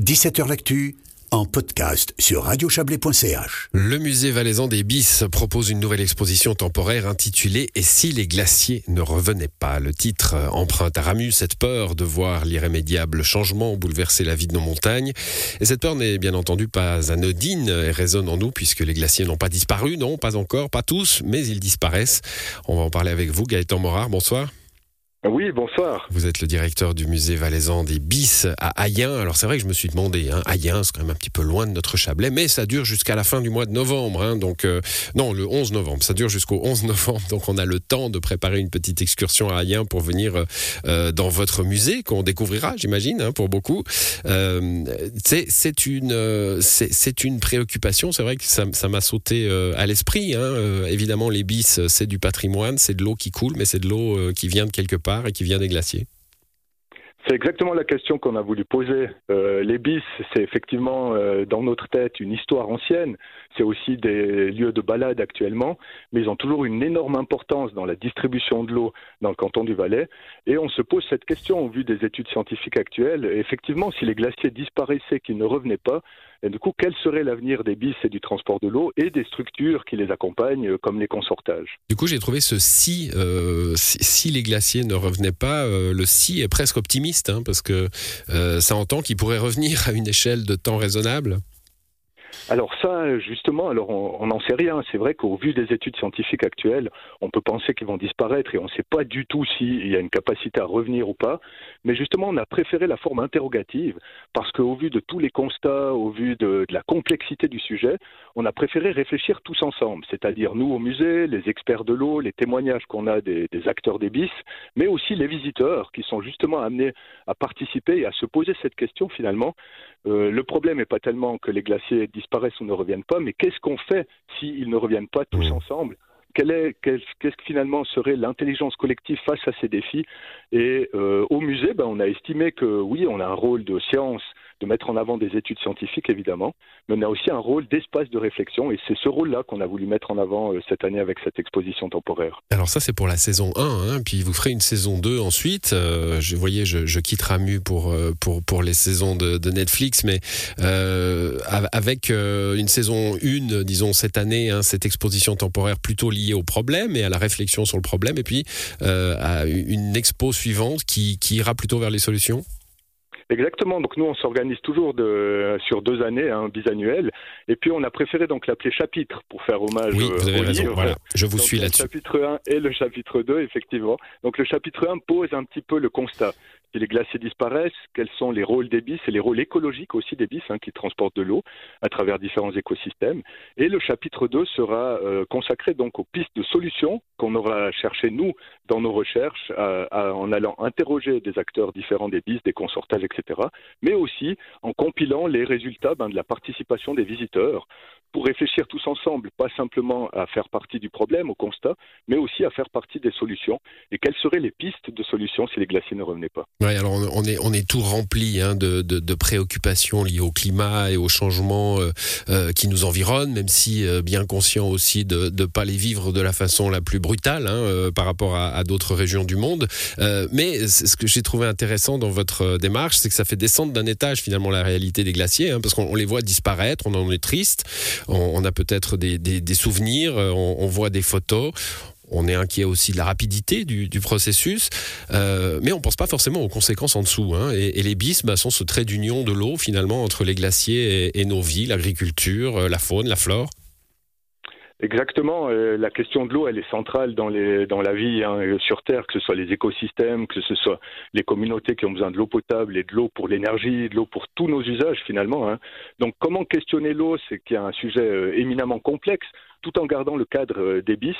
17h L'actu en podcast sur radiochablais.ch. Le musée valaisan des Bis propose une nouvelle exposition temporaire intitulée Et si les glaciers ne revenaient pas? Le titre emprunte à Ramus cette peur de voir l'irrémédiable changement bouleverser la vie de nos montagnes. Et cette peur n'est bien entendu pas anodine et résonne en nous puisque les glaciers n'ont pas disparu, non, pas encore, pas tous, mais ils disparaissent. On va en parler avec vous, Gaëtan Morard, bonsoir. Oui, bonsoir. Vous êtes le directeur du musée valaisan des Bis à Ayen. Alors c'est vrai que je me suis demandé, hein, Ayen, c'est quand même un petit peu loin de notre Chablais, mais ça dure jusqu'à la fin du mois de novembre. Hein, donc euh, non, le 11 novembre. Ça dure jusqu'au 11 novembre. Donc on a le temps de préparer une petite excursion à Ayen pour venir euh, euh, dans votre musée qu'on découvrira, j'imagine, hein, pour beaucoup. c'est une c'est une préoccupation. C'est vrai que ça m'a sauté à l'esprit. Hein. évidemment, les Bis, c'est du patrimoine, c'est de l'eau qui coule, mais c'est de l'eau qui vient de quelque part et qui vient des glaciers c'est exactement la question qu'on a voulu poser. Euh, les bis, c'est effectivement euh, dans notre tête une histoire ancienne. C'est aussi des lieux de balade actuellement, mais ils ont toujours une énorme importance dans la distribution de l'eau dans le canton du Valais. Et on se pose cette question au vu des études scientifiques actuelles. effectivement, si les glaciers disparaissaient, qu'ils ne revenaient pas, et du coup, quel serait l'avenir des bis et du transport de l'eau et des structures qui les accompagnent, euh, comme les consortages? Du coup, j'ai trouvé ce si, si, les glaciers ne revenaient pas, le si est presque optimiste Hein, parce que euh, ça entend qu'il pourrait revenir à une échelle de temps raisonnable. Alors ça, justement, alors on n'en sait rien. C'est vrai qu'au vu des études scientifiques actuelles, on peut penser qu'ils vont disparaître et on ne sait pas du tout s'il y a une capacité à revenir ou pas. Mais justement, on a préféré la forme interrogative parce qu'au vu de tous les constats, au vu de, la complexité du sujet, on a préféré réfléchir tous ensemble. C'est-à-dire nous au musée, les experts de l'eau, les témoignages qu'on a des, acteurs des bis, mais aussi les visiteurs qui sont justement amenés à participer et à se poser cette question finalement. Euh, le problème n'est pas tellement que les glaciers disparaissent ou ne reviennent pas, mais qu'est-ce qu'on fait s'ils ne reviennent pas tous mmh. ensemble? Qu'est-ce que finalement serait l'intelligence collective face à ces défis? Et euh, au musée, ben, on a estimé que oui, on a un rôle de science de mettre en avant des études scientifiques, évidemment, mais on a aussi un rôle d'espace de réflexion, et c'est ce rôle-là qu'on a voulu mettre en avant euh, cette année avec cette exposition temporaire. Alors ça, c'est pour la saison 1, hein, puis vous ferez une saison 2 ensuite. Euh, je voyais, je, je, quitte Ramu pour, euh, pour, les saisons de, Netflix, mais euh, avec une saison 1, disons, cette année, hein, cette exposition temporaire plutôt liée au problème et à la réflexion sur le problème, et puis à une expo suivante qui ira plutôt vers les solutions Exactement. Donc nous, on s'organise toujours de, sur deux années, hein, bisannuelles. Et puis on a préféré donc l'appeler chapitre pour faire hommage oui, vous avez raison. Voilà. Je vous suis là-dessus. Le chapitre 1 et le chapitre 2, effectivement. Donc le chapitre 1 pose un petit peu le constat si les glaciers disparaissent, quels sont les rôles des bis et les rôles écologiques aussi des bis hein, qui transportent de l'eau à travers différents écosystèmes. Et le chapitre 2 sera euh, consacré aux pistes de solutions qu'on aura cherché nous dans nos recherches en allant interroger des acteurs différents des bis, des consortages, etc. Mais aussi en compilant les résultats ben, de la participation des visiteurs pour réfléchir tous ensemble, pas simplement à faire partie du problème, au constat, mais aussi à faire partie des solutions. Et quelles seraient les pistes de solutions si les glaciers ne revenaient pas? Oui, alors on est, on est tout rempli hein, de, de, préoccupations liées au climat et au changement euh, euh, qui nous environnent, même si euh, bien conscient aussi de ne pas les vivre de la façon la plus brutale hein, par rapport à, d'autres régions du monde. mais ce que j'ai trouvé intéressant dans votre démarche, c'est que ça fait descendre d'un étage finalement la réalité des glaciers, hein, parce qu'on les voit disparaître, on en est triste on, a peut-être des, souvenirs, euh, on, voit des photos. On est inquiet aussi de la rapidité du, processus, euh, mais on ne pense pas forcément aux conséquences en dessous. Hein. Et, les bis bah, sont ce trait d'union de l'eau finalement entre les glaciers et, nos vies, l'agriculture, euh, la faune, la flore. Exactement. la question de l'eau, elle est centrale dans, la vie hein, sur Terre, que ce soit les écosystèmes, que ce soit les communautés qui ont besoin de l'eau potable et de l'eau pour l'énergie, de l'eau pour tous nos usages finalement. Hein. Donc comment questionner l'eau, c'est qu'il y a un sujet euh, éminemment complexe tout en gardant le cadre euh, des bis.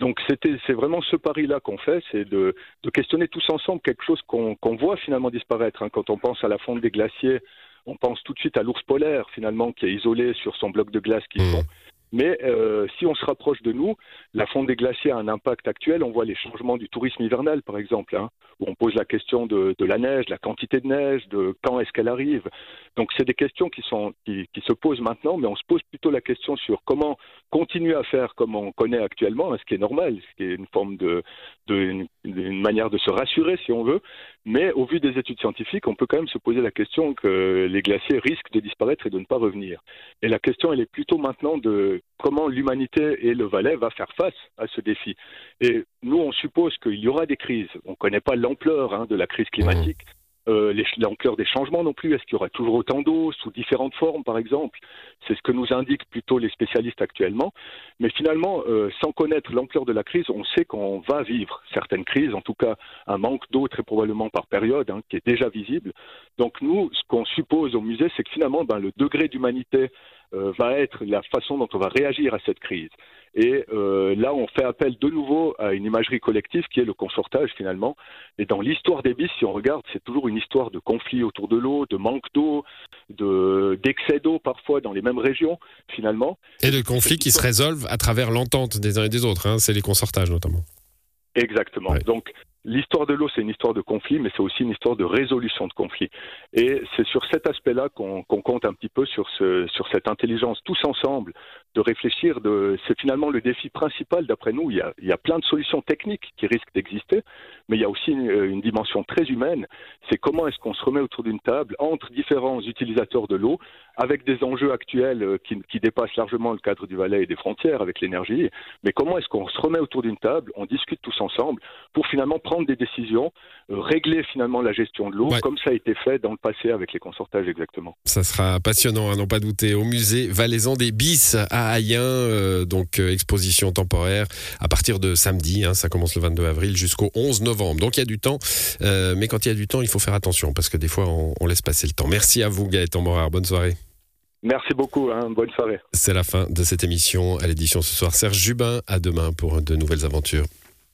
Donc c'est vraiment ce pari-là qu'on fait, c'est de, questionner tous ensemble quelque chose qu'on voit finalement disparaître. Hein. Quand on pense à la fonte des glaciers, on pense tout de suite à l'ours polaire finalement qui est isolé sur son bloc de glace qui mmh. Mais euh, si on se rapproche de nous, la fonte des glaciers a un impact actuel. On voit les changements du tourisme hivernal, par exemple, hein, où on pose la question de, la neige, la quantité de neige, de quand est-ce qu'elle arrive. Donc, c'est des questions qui, sont, qui, se posent maintenant, mais on se pose plutôt la question sur comment continuer à faire comme on connaît actuellement, hein, ce qui est normal, ce qui est une forme de, de manière de se rassurer si on veut. Mais au vu des études scientifiques, on peut quand même se poser la question que les glaciers risquent de disparaître et de ne pas revenir. Et la question, elle est plutôt maintenant de comment l'humanité et le Valais va faire face à ce défi. Et nous, on suppose qu'il y aura des crises. On ne connaît pas l'ampleur hein, de la crise climatique. Euh, l'ampleur des changements non plus. Est-ce qu'il y aura toujours autant d'eau sous différentes formes, par exemple? C'est ce que nous indiquent plutôt les spécialistes actuellement. Mais finalement, euh, sans connaître l'ampleur de la crise, on sait qu'on va vivre certaines crises, en tout cas un manque d'eau très probablement par période, hein, qui est déjà visible. Donc nous, ce qu'on suppose au musée, c'est que finalement, ben, le degré d'humanité va être la façon dont on va réagir à cette crise. Et euh, là, on fait appel de nouveau à une imagerie collective qui est le consortage finalement. Et dans l'histoire des bis, si on regarde, c'est toujours une histoire de conflits autour de l'eau, de manque d'eau, de d'excès d'eau parfois dans les mêmes régions finalement. Et de conflits qui se résolvent à travers l'entente des uns et des autres. Hein. c'est les consortages notamment. Exactement. Donc L'histoire de l'eau, c'est une histoire de conflit, mais c'est aussi une histoire de résolution de conflits. Et c'est sur cet aspect-là qu'on compte un petit peu sur, ce, sur cette intelligence tous ensemble de réfléchir. C'est finalement le défi principal, d'après nous. Il y, a, plein de solutions techniques qui risquent d'exister, mais il y a aussi une, une dimension très humaine. C'est comment est-ce qu'on se remet autour d'une table entre différents utilisateurs de l'eau, avec des enjeux actuels euh, qui, qui dépassent largement le cadre du Valais et des frontières avec l'énergie. Mais comment est-ce qu'on se remet autour d'une table, on discute tous ensemble pour finalement prendre des décisions, euh, régler finalement la gestion de l'eau, comme ça a été fait dans le passé avec les consortages exactement. Ça sera passionnant, à n'en pas douter, au musée Valaisan des Bis à Ayen, euh, donc euh, exposition temporaire à partir de samedi, hein, ça commence le 22 avril jusqu'au 11 novembre. Donc il y a du temps, mais quand il y a du temps, il faut faire attention parce que des fois on, on laisse passer le temps. Merci à vous Gaëtan Morard, bonne soirée. Merci beaucoup, hein, bonne soirée. C'est la fin de cette émission à l'édition ce soir. Serge Jubin, à demain pour de nouvelles aventures.